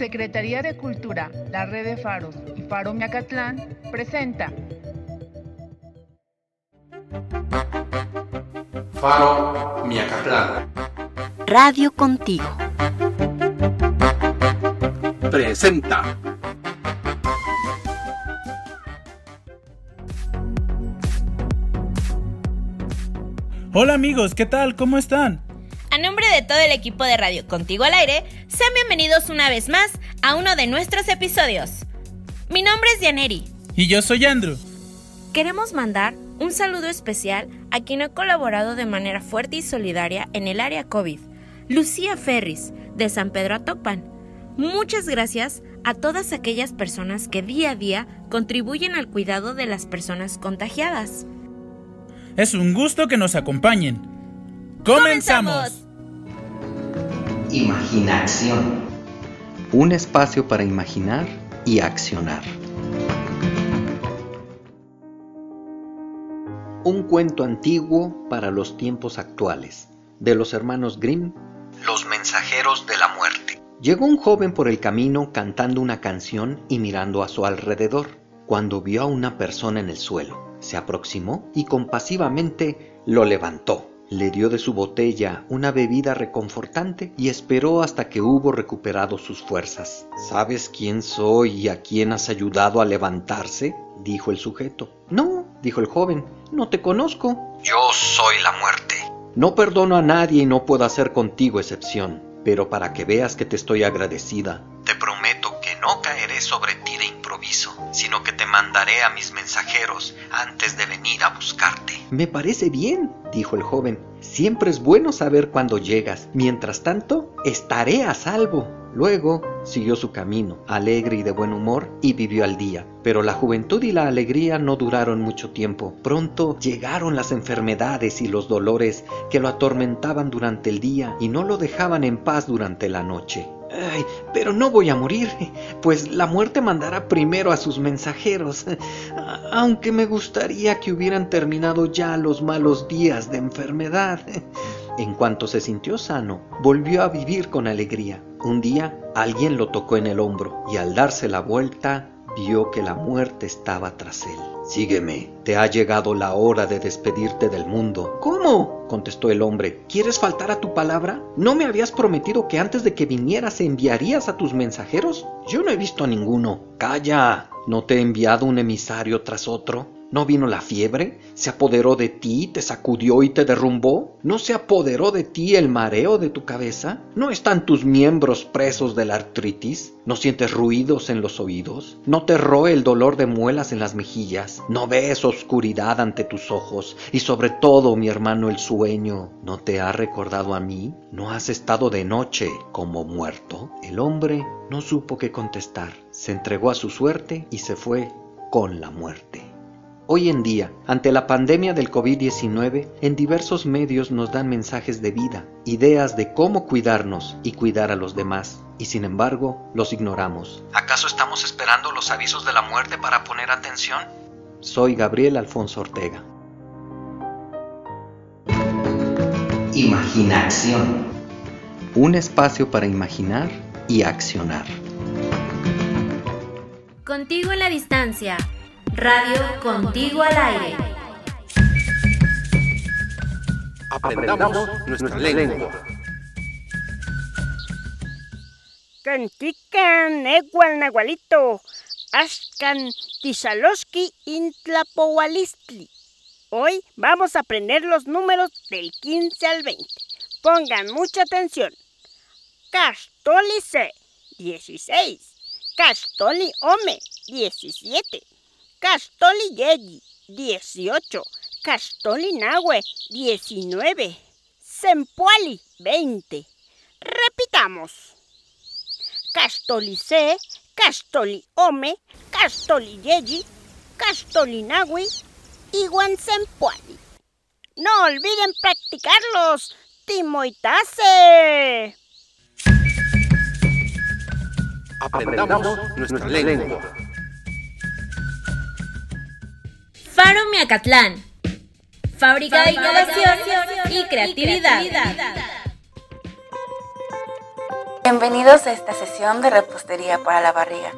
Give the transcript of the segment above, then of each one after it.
Secretaría de Cultura, la Red de Faros y Faro Miacatlán presenta Faro Miacatlán. Radio Contigo. Presenta. Hola amigos, ¿qué tal? ¿Cómo están? A nombre de todo el equipo de Radio Contigo al Aire, sean bienvenidos una vez más a uno de nuestros episodios. Mi nombre es Dianeri. Y yo soy Andrew. Queremos mandar un saludo especial a quien ha colaborado de manera fuerte y solidaria en el área COVID, Lucía Ferris, de San Pedro Atopan. Muchas gracias a todas aquellas personas que día a día contribuyen al cuidado de las personas contagiadas. Es un gusto que nos acompañen. ¡Comenzamos! Imaginación. Un espacio para imaginar y accionar. Un cuento antiguo para los tiempos actuales, de los hermanos Grimm, Los mensajeros de la muerte. Llegó un joven por el camino cantando una canción y mirando a su alrededor, cuando vio a una persona en el suelo. Se aproximó y compasivamente lo levantó. Le dio de su botella una bebida reconfortante y esperó hasta que hubo recuperado sus fuerzas. ¿Sabes quién soy y a quién has ayudado a levantarse? dijo el sujeto. No, dijo el joven, no te conozco. Yo soy la muerte. No perdono a nadie y no puedo hacer contigo excepción, pero para que veas que te estoy agradecida, te prometo que no caeré sobre sino que te mandaré a mis mensajeros antes de venir a buscarte. Me parece bien, dijo el joven. Siempre es bueno saber cuándo llegas. Mientras tanto, estaré a salvo. Luego siguió su camino, alegre y de buen humor, y vivió al día. Pero la juventud y la alegría no duraron mucho tiempo. Pronto llegaron las enfermedades y los dolores que lo atormentaban durante el día y no lo dejaban en paz durante la noche. Pero no voy a morir, pues la muerte mandará primero a sus mensajeros, aunque me gustaría que hubieran terminado ya los malos días de enfermedad. En cuanto se sintió sano, volvió a vivir con alegría. Un día alguien lo tocó en el hombro y al darse la vuelta vio que la muerte estaba tras él. Sígueme, te ha llegado la hora de despedirte del mundo. ¿Cómo? contestó el hombre. ¿Quieres faltar a tu palabra? ¿No me habías prometido que antes de que vinieras enviarías a tus mensajeros? Yo no he visto a ninguno. Calla. ¿No te he enviado un emisario tras otro? ¿No vino la fiebre? ¿Se apoderó de ti, te sacudió y te derrumbó? ¿No se apoderó de ti el mareo de tu cabeza? ¿No están tus miembros presos de la artritis? ¿No sientes ruidos en los oídos? ¿No te roe el dolor de muelas en las mejillas? ¿No ves oscuridad ante tus ojos? Y sobre todo, mi hermano, el sueño, ¿no te ha recordado a mí? ¿No has estado de noche como muerto? El hombre no supo qué contestar. Se entregó a su suerte y se fue con la muerte. Hoy en día, ante la pandemia del COVID-19, en diversos medios nos dan mensajes de vida, ideas de cómo cuidarnos y cuidar a los demás, y sin embargo los ignoramos. ¿Acaso estamos esperando los avisos de la muerte para poner atención? Soy Gabriel Alfonso Ortega. Imaginación. Un espacio para imaginar y accionar. Contigo en la distancia. Radio Contigo al Aire. Aprendamos nuestra lengua. Cantican, egual nahualito, ascan tizaloski intlapowalistli. Hoy vamos a aprender los números del 15 al 20. Pongan mucha atención. Castoli C, 16. Castoli Ome, 17. Castoli Yeyi, 18. Castoli Nahue, 19. Sempuali, 20. Repitamos. Castoli C, Castoli Ome, Castoli Yeyi, Castoli Nahue y Sempuali. No olviden practicarlos. Timoitase. Aprendamos nuestra lengua. Faro Miacatlán. Fábrica de innovación y creatividad. Bienvenidos a esta sesión de repostería para la barriga.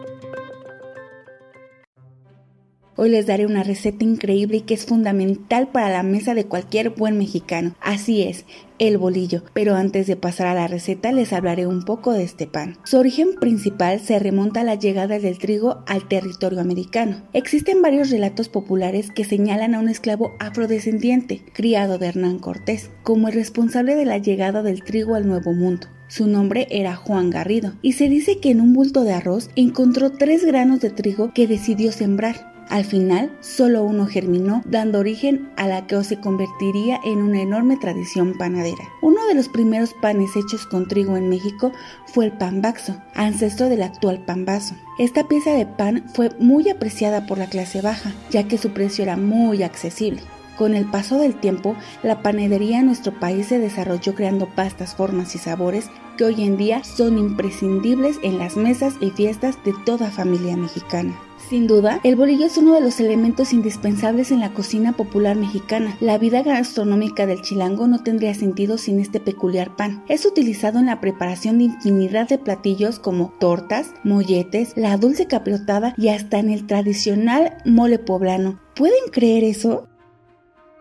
Hoy les daré una receta increíble y que es fundamental para la mesa de cualquier buen mexicano. Así es, el bolillo. Pero antes de pasar a la receta les hablaré un poco de este pan. Su origen principal se remonta a la llegada del trigo al territorio americano. Existen varios relatos populares que señalan a un esclavo afrodescendiente, criado de Hernán Cortés, como el responsable de la llegada del trigo al Nuevo Mundo. Su nombre era Juan Garrido y se dice que en un bulto de arroz encontró tres granos de trigo que decidió sembrar. Al final, solo uno germinó, dando origen a la que se convertiría en una enorme tradición panadera. Uno de los primeros panes hechos con trigo en México fue el pan baxo, ancestro del actual pan vaso. Esta pieza de pan fue muy apreciada por la clase baja, ya que su precio era muy accesible. Con el paso del tiempo, la panadería en nuestro país se desarrolló creando pastas, formas y sabores que hoy en día son imprescindibles en las mesas y fiestas de toda familia mexicana. Sin duda, el bolillo es uno de los elementos indispensables en la cocina popular mexicana. La vida gastronómica del chilango no tendría sentido sin este peculiar pan. Es utilizado en la preparación de infinidad de platillos como tortas, molletes, la dulce capriotada y hasta en el tradicional mole poblano. ¿Pueden creer eso?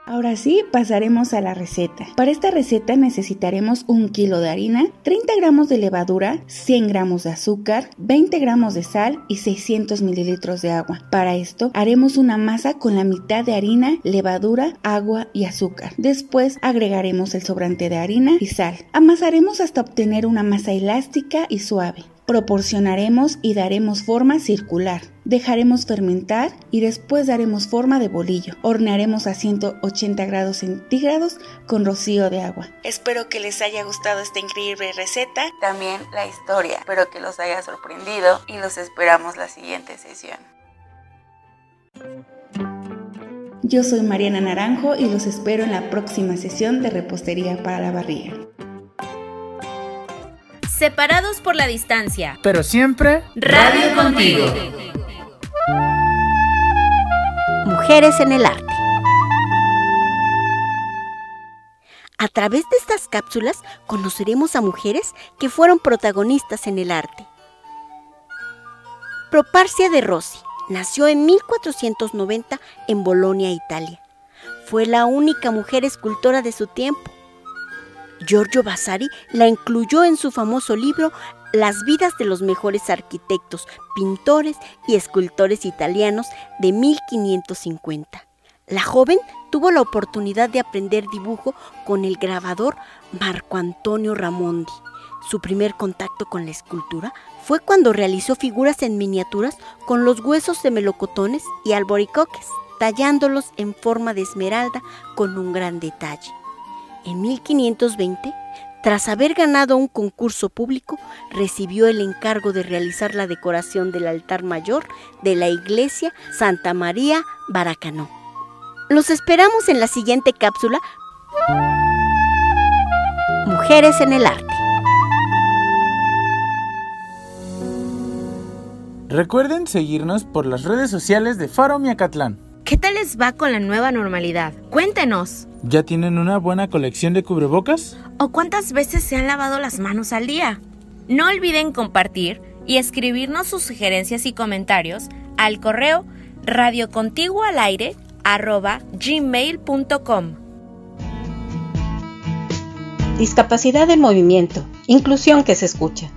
Ahora sí, pasaremos a la receta. Para esta receta necesitaremos un kilo de harina, 30 gramos de levadura, 100 gramos de azúcar, 20 gramos de sal y 600 mililitros de agua. Para esto haremos una masa con la mitad de harina, levadura, agua y azúcar. Después agregaremos el sobrante de harina y sal. Amasaremos hasta obtener una masa elástica y suave. Proporcionaremos y daremos forma circular. Dejaremos fermentar y después daremos forma de bolillo. Hornearemos a 180 grados centígrados con rocío de agua. Espero que les haya gustado esta increíble receta. También la historia. Espero que los haya sorprendido y los esperamos la siguiente sesión. Yo soy Mariana Naranjo y los espero en la próxima sesión de repostería para la barriga separados por la distancia. Pero siempre Radio contigo. Mujeres en el arte. A través de estas cápsulas conoceremos a mujeres que fueron protagonistas en el arte. Proparcia de Rossi nació en 1490 en Bolonia, Italia. Fue la única mujer escultora de su tiempo Giorgio Vasari la incluyó en su famoso libro Las vidas de los mejores arquitectos, pintores y escultores italianos de 1550. La joven tuvo la oportunidad de aprender dibujo con el grabador Marco Antonio Ramondi. Su primer contacto con la escultura fue cuando realizó figuras en miniaturas con los huesos de melocotones y alboricoques, tallándolos en forma de esmeralda con un gran detalle. En 1520, tras haber ganado un concurso público, recibió el encargo de realizar la decoración del altar mayor de la iglesia Santa María Baracanó. Los esperamos en la siguiente cápsula. Mujeres en el arte. Recuerden seguirnos por las redes sociales de Faro Miacatlán. ¿Qué tal les va con la nueva normalidad? Cuéntenos. ¿Ya tienen una buena colección de cubrebocas? ¿O cuántas veces se han lavado las manos al día? No olviden compartir y escribirnos sus sugerencias y comentarios al correo radiocontiguoalaire@gmail.com. Discapacidad en movimiento, inclusión que se escucha.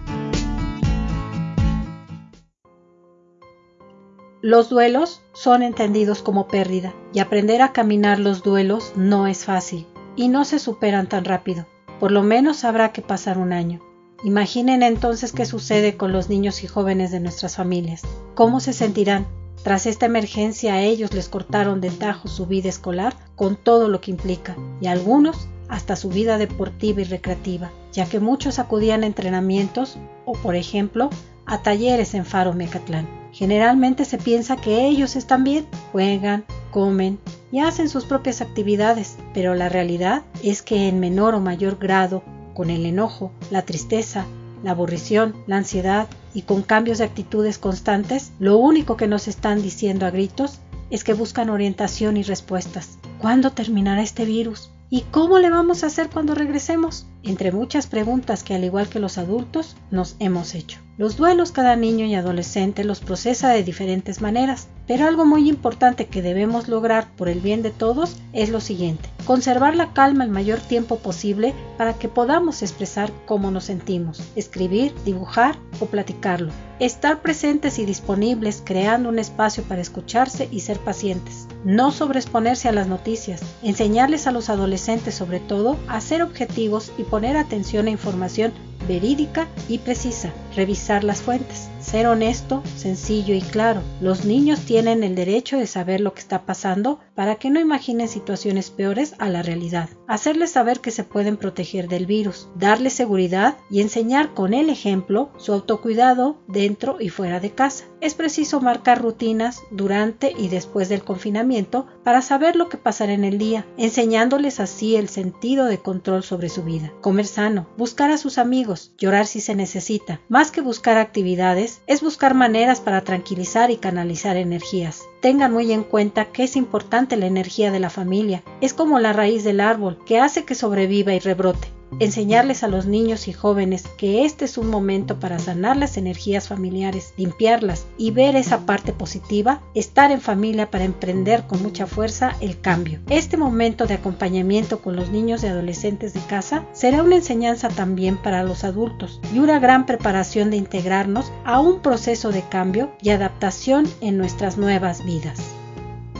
Los duelos son entendidos como pérdida y aprender a caminar los duelos no es fácil y no se superan tan rápido. Por lo menos habrá que pasar un año. Imaginen entonces qué sucede con los niños y jóvenes de nuestras familias. ¿Cómo se sentirán? Tras esta emergencia a ellos les cortaron de tajo su vida escolar con todo lo que implica y a algunos hasta su vida deportiva y recreativa, ya que muchos acudían a entrenamientos o, por ejemplo, a talleres en Faro Mecatlán. Generalmente se piensa que ellos están bien, juegan, comen y hacen sus propias actividades, pero la realidad es que en menor o mayor grado, con el enojo, la tristeza, la aburrición, la ansiedad y con cambios de actitudes constantes, lo único que nos están diciendo a gritos es que buscan orientación y respuestas. ¿Cuándo terminará este virus? ¿Y cómo le vamos a hacer cuando regresemos? Entre muchas preguntas que al igual que los adultos nos hemos hecho. Los duelos cada niño y adolescente los procesa de diferentes maneras, pero algo muy importante que debemos lograr por el bien de todos es lo siguiente, conservar la calma el mayor tiempo posible para que podamos expresar cómo nos sentimos, escribir, dibujar o platicarlo, estar presentes y disponibles creando un espacio para escucharse y ser pacientes, no sobreexponerse a las noticias, enseñarles a los adolescentes sobre todo a ser objetivos y poner atención a información verídica y precisa, revisar las fuentes, ser honesto, sencillo y claro. Los niños tienen el derecho de saber lo que está pasando para que no imaginen situaciones peores a la realidad. Hacerles saber que se pueden proteger del virus, darles seguridad y enseñar con el ejemplo su autocuidado dentro y fuera de casa. Es preciso marcar rutinas durante y después del confinamiento para saber lo que pasará en el día, enseñándoles así el sentido de control sobre su vida. Comer sano, buscar a sus amigos, llorar si se necesita. Más que buscar actividades, es buscar maneras para tranquilizar y canalizar energías. Tengan muy en cuenta que es importante la energía de la familia. Es como la raíz del árbol que hace que sobreviva y rebrote enseñarles a los niños y jóvenes que este es un momento para sanar las energías familiares, limpiarlas y ver esa parte positiva, estar en familia para emprender con mucha fuerza el cambio. Este momento de acompañamiento con los niños y adolescentes de casa será una enseñanza también para los adultos y una gran preparación de integrarnos a un proceso de cambio y adaptación en nuestras nuevas vidas.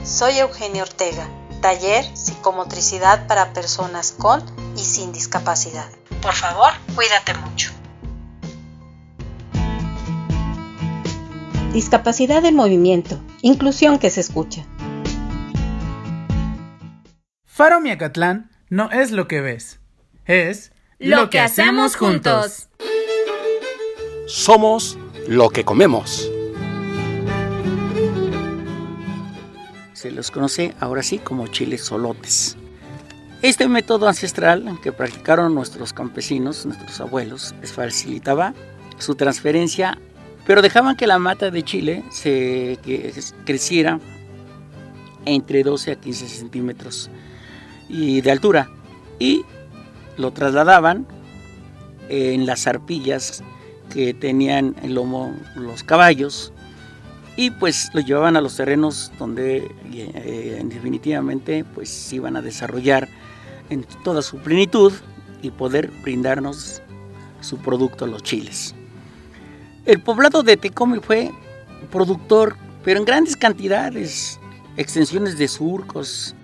Soy Eugenio Ortega taller psicomotricidad para personas con y sin discapacidad. Por favor, cuídate mucho. Discapacidad en movimiento, inclusión que se escucha. Faro Miacatlán no es lo que ves, es lo, que hacemos juntos. Somos lo que comemos. Los conoce ahora sí como chiles solotes. Este método ancestral que practicaron nuestros campesinos, nuestros abuelos, facilitaba su transferencia, pero dejaban que la mata de chile se creciera entre 12 a 15 centímetros y de altura y lo trasladaban en las arpillas que tenían el lomo los caballos y pues lo llevaban a los terrenos donde eh, definitivamente pues iban a desarrollar en toda su plenitud y poder brindarnos su producto, los chiles. El poblado de Tecomi fue productor, pero en grandes cantidades, extensiones de surcos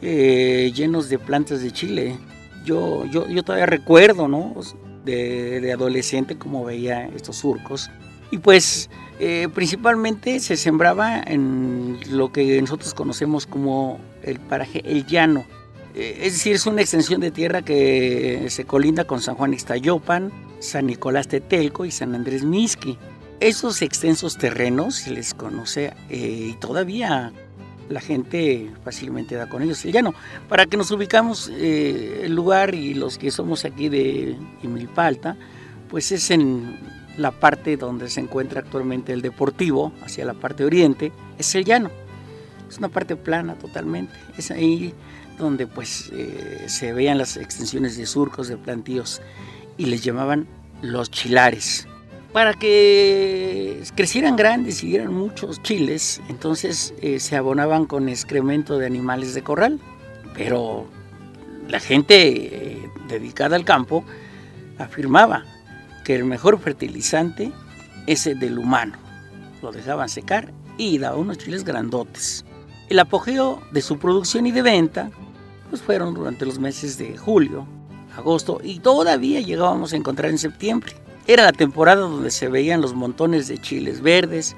eh, llenos de plantas de chile. Yo, yo, yo todavía recuerdo, ¿no? De, de adolescente como veía estos surcos. Y pues eh, principalmente se sembraba en lo que nosotros conocemos como el paraje El Llano. Eh, es decir, es una extensión de tierra que se colinda con San Juan Ixtayopan, San Nicolás Tetelco y San Andrés Misqui. Esos extensos terrenos se les conoce eh, y todavía la gente fácilmente da con ellos el llano. Para que nos ubicamos el lugar y los que somos aquí de Imilpalta, pues es en la parte donde se encuentra actualmente el deportivo, hacia la parte oriente, es el llano. Es una parte plana totalmente. Es ahí donde pues eh, se veían las extensiones de surcos, de plantíos, y les llamaban los chilares. Para que crecieran grandes y dieran muchos chiles, entonces eh, se abonaban con excremento de animales de corral. Pero la gente eh, dedicada al campo afirmaba que el mejor fertilizante es el del humano. Lo dejaban secar y daba unos chiles grandotes. El apogeo de su producción y de venta pues fueron durante los meses de julio, agosto y todavía llegábamos a encontrar en septiembre. Era la temporada donde se veían los montones de chiles verdes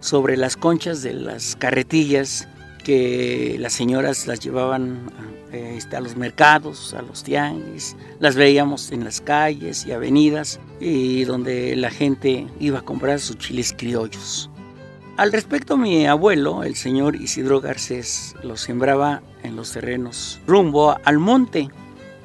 sobre las conchas de las carretillas que las señoras las llevaban este, a los mercados, a los tianguis, las veíamos en las calles y avenidas y donde la gente iba a comprar sus chiles criollos. Al respecto, mi abuelo, el señor Isidro Garcés, los sembraba en los terrenos rumbo al monte.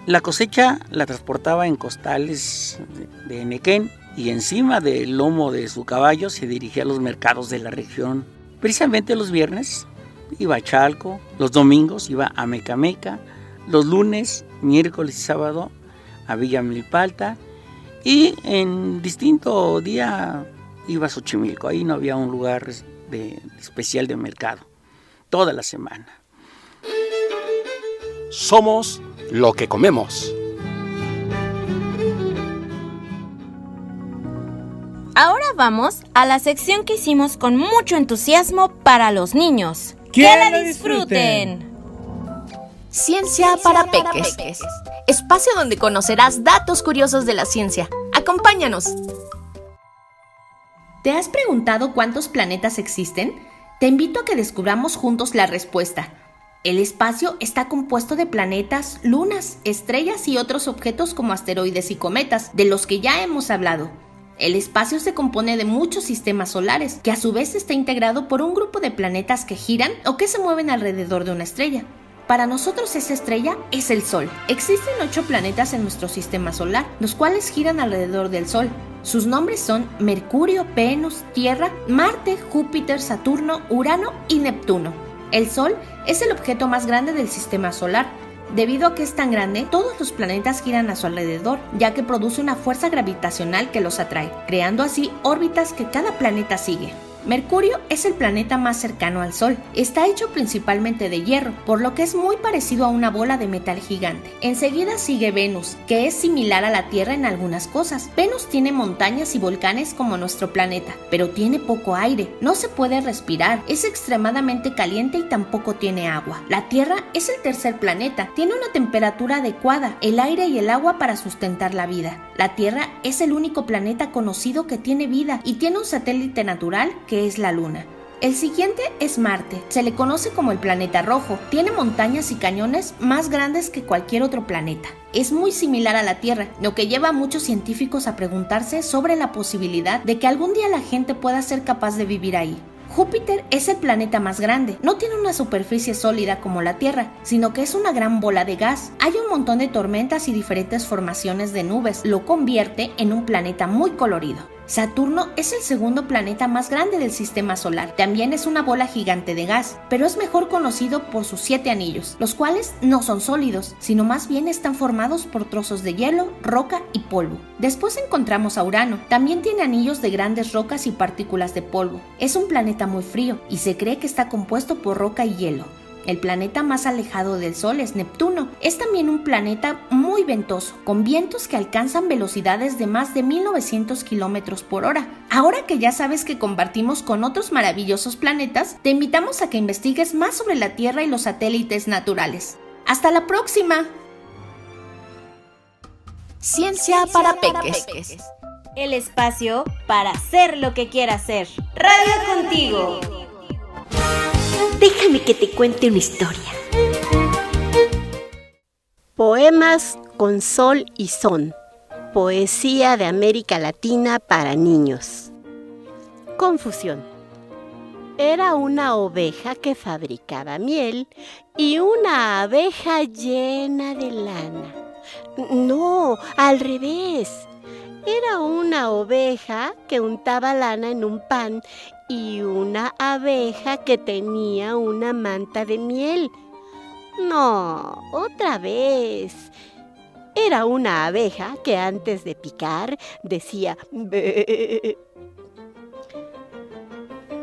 La cosecha la transportaba en costales de Nequén y encima del lomo de su caballo se dirigía a los mercados de la región. Precisamente los viernes iba a Chalco, los domingos iba a Mecameca, los lunes, miércoles y sábado a Villa Milpalta y en distinto día iba a Xochimilco. Ahí no había un lugar de, especial de mercado. Toda la semana. Somos lo que comemos. Ahora vamos a la sección que hicimos con mucho entusiasmo para los niños. ¡Que, la disfruten! Ciencia para Peques. Espacio donde conocerás datos curiosos de la ciencia. Acompáñanos. ¿Te has preguntado cuántos planetas existen? Te invito a que descubramos juntos la respuesta. El espacio está compuesto de planetas, lunas, estrellas y otros objetos como asteroides y cometas, de los que ya hemos hablado. El espacio se compone de muchos sistemas solares, que a su vez está integrado por un grupo de planetas que giran o que se mueven alrededor de una estrella. Para nosotros esa estrella es el Sol. Existen ocho planetas en nuestro sistema solar, los cuales giran alrededor del Sol. Sus nombres son Mercurio, Venus, Tierra, Marte, Júpiter, Saturno, Urano y Neptuno. El Sol es el objeto más grande del sistema solar, Debido a que es tan grande, todos los planetas giran a su alrededor, ya que produce una fuerza gravitacional que los atrae, creando así órbitas que cada planeta sigue. Mercurio es el planeta más cercano al Sol. Está hecho principalmente de hierro, por lo que es muy parecido a una bola de metal gigante. Enseguida sigue Venus, que es similar a la Tierra en algunas cosas. Venus tiene montañas y volcanes como nuestro planeta, pero tiene poco aire, no se puede respirar, es extremadamente caliente y tampoco tiene agua. La Tierra es el tercer planeta, tiene una temperatura adecuada, el aire y el agua para sustentar la vida. La Tierra es el único planeta conocido que tiene vida y tiene un satélite natural que es la Luna. El siguiente es Marte. Se le conoce como el planeta rojo. Tiene montañas y cañones más grandes que cualquier otro planeta. Es muy similar a la Tierra, lo que lleva a muchos científicos a preguntarse sobre la posibilidad de que algún día la gente pueda ser capaz de vivir ahí. Júpiter es el planeta más grande. No tiene una superficie sólida como la Tierra, sino que es una gran bola de gas. Hay un montón de tormentas y diferentes formaciones de nubes. Lo convierte en un planeta muy colorido. Saturno es el segundo planeta más grande del sistema solar. También es una bola gigante de gas, pero es mejor conocido por sus siete anillos, los cuales no son sólidos, sino más bien están formados por trozos de hielo, roca y polvo. Después encontramos a Urano. También tiene anillos de grandes rocas y partículas de polvo. Es un planeta muy frío y se cree que está compuesto por roca y hielo. El planeta más alejado del Sol es Neptuno. Es también un planeta muy ventoso, con vientos que alcanzan velocidades de más de 1900 kilómetros por hora. Ahora que ya sabes que compartimos con otros maravillosos planetas, te invitamos a que investigues más sobre la Tierra y los satélites naturales. ¡Hasta la próxima! Ciencia para peques. El espacio para hacer lo que quiera hacer. Radio contigo. Déjame que te cuente una historia. Poemas con sol y son. Poesía de América Latina para niños. Confusión. Era una oveja que fabricaba miel y una abeja llena de lana. No, al revés. Era una oveja que untaba lana en un pan y una abeja que tenía una manta de miel. No, otra vez. Era una abeja que antes de picar decía...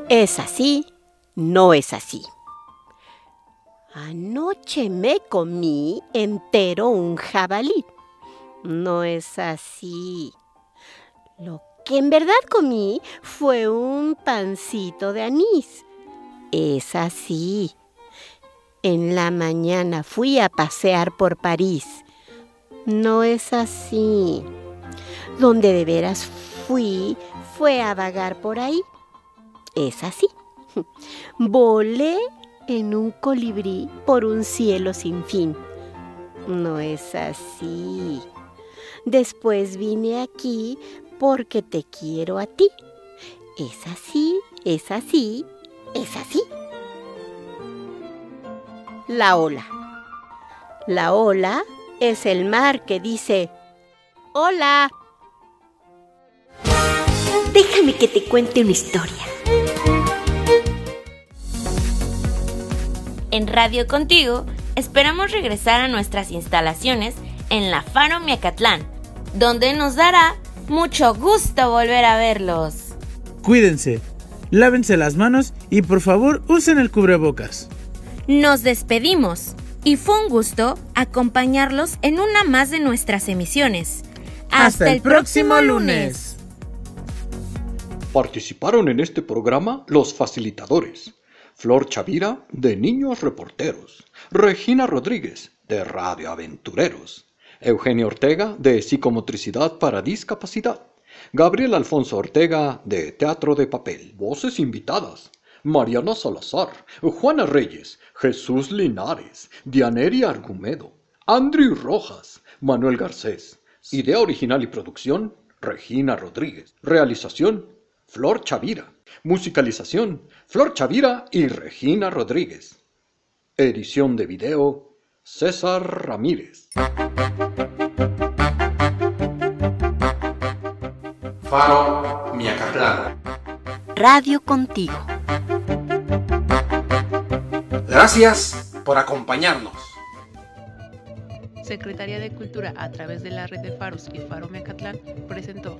Es así, no es así. Anoche me comí entero un jabalí. No es así. Lo que en verdad comí fue un pancito de anís. Es así. En la mañana fui a pasear por París. No es así. Donde de veras fui fue a vagar por ahí. Es así. Volé en un colibrí por un cielo sin fin. No es así. Después vine aquí porque te quiero a ti. Es así, es así, es así. La ola. La ola es el mar que dice, hola. Déjame que te cuente una historia. En Radio Contigo esperamos regresar a nuestras instalaciones en la Faro Miacatlán, donde nos dará mucho gusto volver a verlos. Cuídense, lávense las manos y por favor usen el cubrebocas. Nos despedimos y fue un gusto acompañarlos en una más de nuestras emisiones. Hasta, el próximo lunes. Participaron en este programa los facilitadores. Flor Chavira, de Niños Reporteros. Regina Rodríguez, de Radio Aventureros. Eugenio Ortega, de Psicomotricidad para Discapacidad. Gabriel Alfonso Ortega, de Teatro de Papel. Voces invitadas. Mariana Salazar, Juana Reyes, Jesús Linares, Dianeria Argumedo, Andrew Rojas, Manuel Garcés. Idea original y producción, Regina Rodríguez. Realización, Flor Chavira. Musicalización, Flor Chavira y Regina Rodríguez. Edición de video, César Ramírez. Faro Miacatlán. Radio contigo. Gracias por acompañarnos. Secretaría de Cultura a través de la red de Faros y Faro Mecatlán presentó